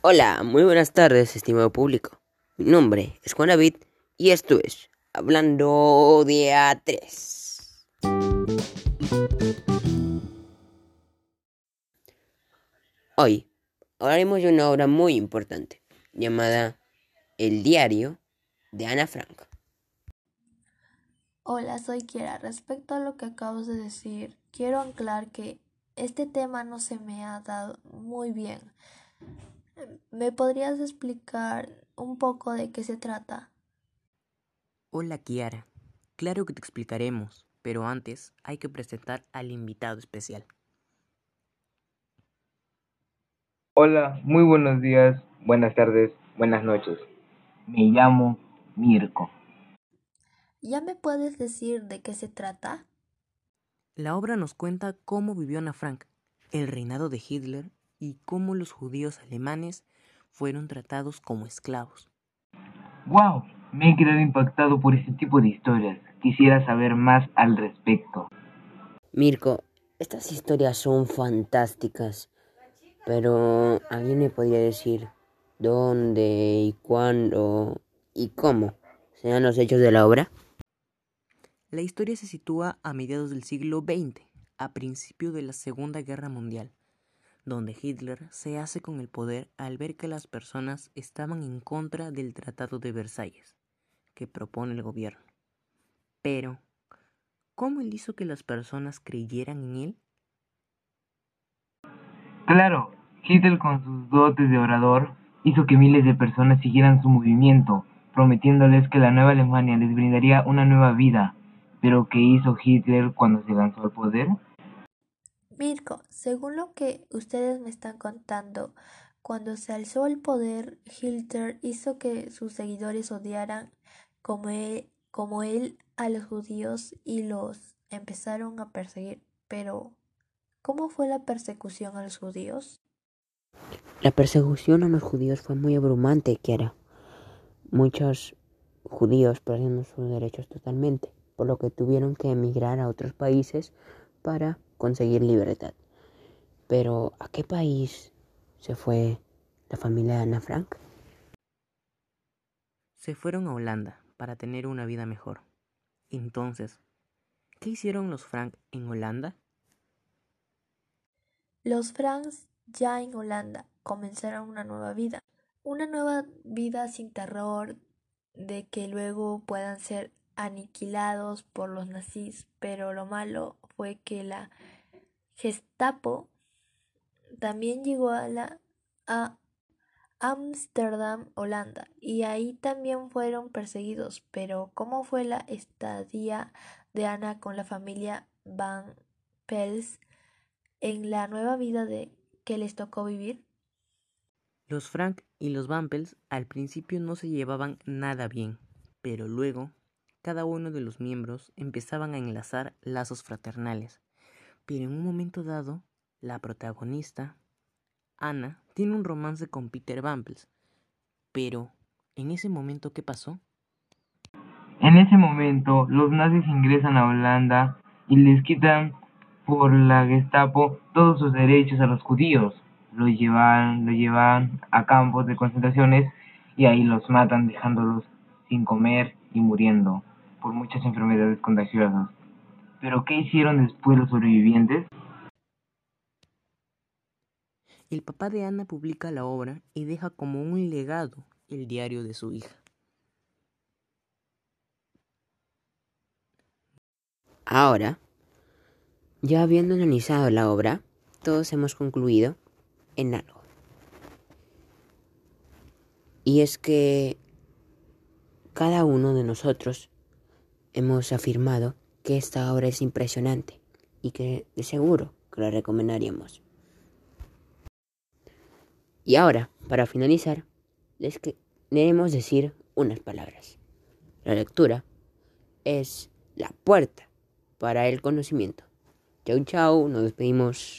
Hola, muy buenas tardes, estimado público. Mi nombre es Juan David y esto es Hablando Día 3. Hoy hablaremos de una obra muy importante llamada El Diario de Ana Frank. Hola, soy Kiera. Respecto a lo que acabas de decir, quiero anclar que este tema no se me ha dado muy bien. ¿Me podrías explicar un poco de qué se trata? Hola Kiara, claro que te explicaremos, pero antes hay que presentar al invitado especial. Hola, muy buenos días, buenas tardes, buenas noches. Me llamo Mirko. ¿Ya me puedes decir de qué se trata? La obra nos cuenta cómo vivió Ana Frank, el reinado de Hitler y cómo los judíos alemanes fueron tratados como esclavos. ¡Wow! Me he quedado impactado por este tipo de historias. Quisiera saber más al respecto. Mirko, estas historias son fantásticas, pero ¿alguien me podría decir dónde y cuándo y cómo sean los hechos de la obra? La historia se sitúa a mediados del siglo XX, a principio de la Segunda Guerra Mundial donde Hitler se hace con el poder al ver que las personas estaban en contra del Tratado de Versalles que propone el gobierno. Pero, ¿cómo él hizo que las personas creyeran en él? Claro, Hitler con sus dotes de orador hizo que miles de personas siguieran su movimiento, prometiéndoles que la nueva Alemania les brindaría una nueva vida. Pero ¿qué hizo Hitler cuando se lanzó al poder? Mirko, según lo que ustedes me están contando, cuando se alzó al poder, Hitler hizo que sus seguidores odiaran como él, como él a los judíos y los empezaron a perseguir. Pero, ¿cómo fue la persecución a los judíos? La persecución a los judíos fue muy abrumante, Kiara. Muchos judíos perdieron sus derechos totalmente, por lo que tuvieron que emigrar a otros países para conseguir libertad. Pero, ¿a qué país se fue la familia de Ana Frank? Se fueron a Holanda para tener una vida mejor. Entonces, ¿qué hicieron los Frank en Holanda? Los Franks ya en Holanda comenzaron una nueva vida. Una nueva vida sin terror de que luego puedan ser aniquilados por los nazis, pero lo malo fue que la Gestapo también llegó a la Ámsterdam, Holanda, y ahí también fueron perseguidos. Pero ¿cómo fue la estadía de Ana con la familia Van Pels en la nueva vida de que les tocó vivir? Los Frank y los Van Pels al principio no se llevaban nada bien, pero luego cada uno de los miembros empezaban a enlazar lazos fraternales. Pero en un momento dado, la protagonista, Ana, tiene un romance con Peter Bumples. Pero, ¿en ese momento qué pasó? En ese momento, los nazis ingresan a Holanda y les quitan por la Gestapo todos sus derechos a los judíos. Los llevan, los llevan a campos de concentraciones y ahí los matan dejándolos sin comer y muriendo por muchas enfermedades contagiosas. Pero ¿qué hicieron después los sobrevivientes? El papá de Ana publica la obra y deja como un legado el diario de su hija. Ahora, ya habiendo analizado la obra, todos hemos concluido en algo. Y es que cada uno de nosotros hemos afirmado que esta obra es impresionante y que de seguro que la recomendaríamos. Y ahora, para finalizar, les queremos decir unas palabras. La lectura es la puerta para el conocimiento. Chau chau, nos despedimos.